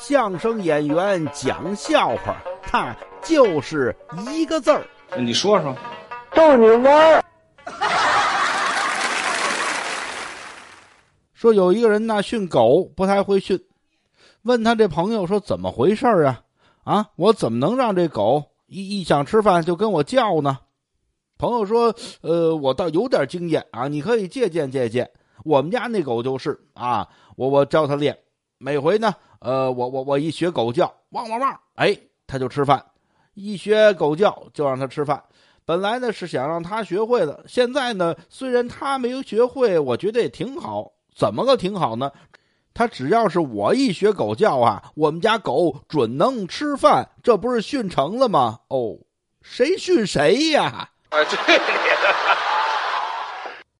相声演员讲笑话，他就是一个字儿。你说说，逗你玩儿。说有一个人呢训狗不太会训，问他这朋友说怎么回事啊？啊，我怎么能让这狗一一想吃饭就跟我叫呢？朋友说，呃，我倒有点经验啊，你可以借鉴借鉴。我们家那狗就是啊，我我教它练，每回呢，呃，我我我一学狗叫，汪汪汪，哎，它就吃饭。一学狗叫就让它吃饭。本来呢是想让它学会的，现在呢虽然它没有学会，我觉得也挺好。怎么个挺好呢？他只要是我一学狗叫啊，我们家狗准能吃饭，这不是训成了吗？哦，谁训谁呀？哎，对。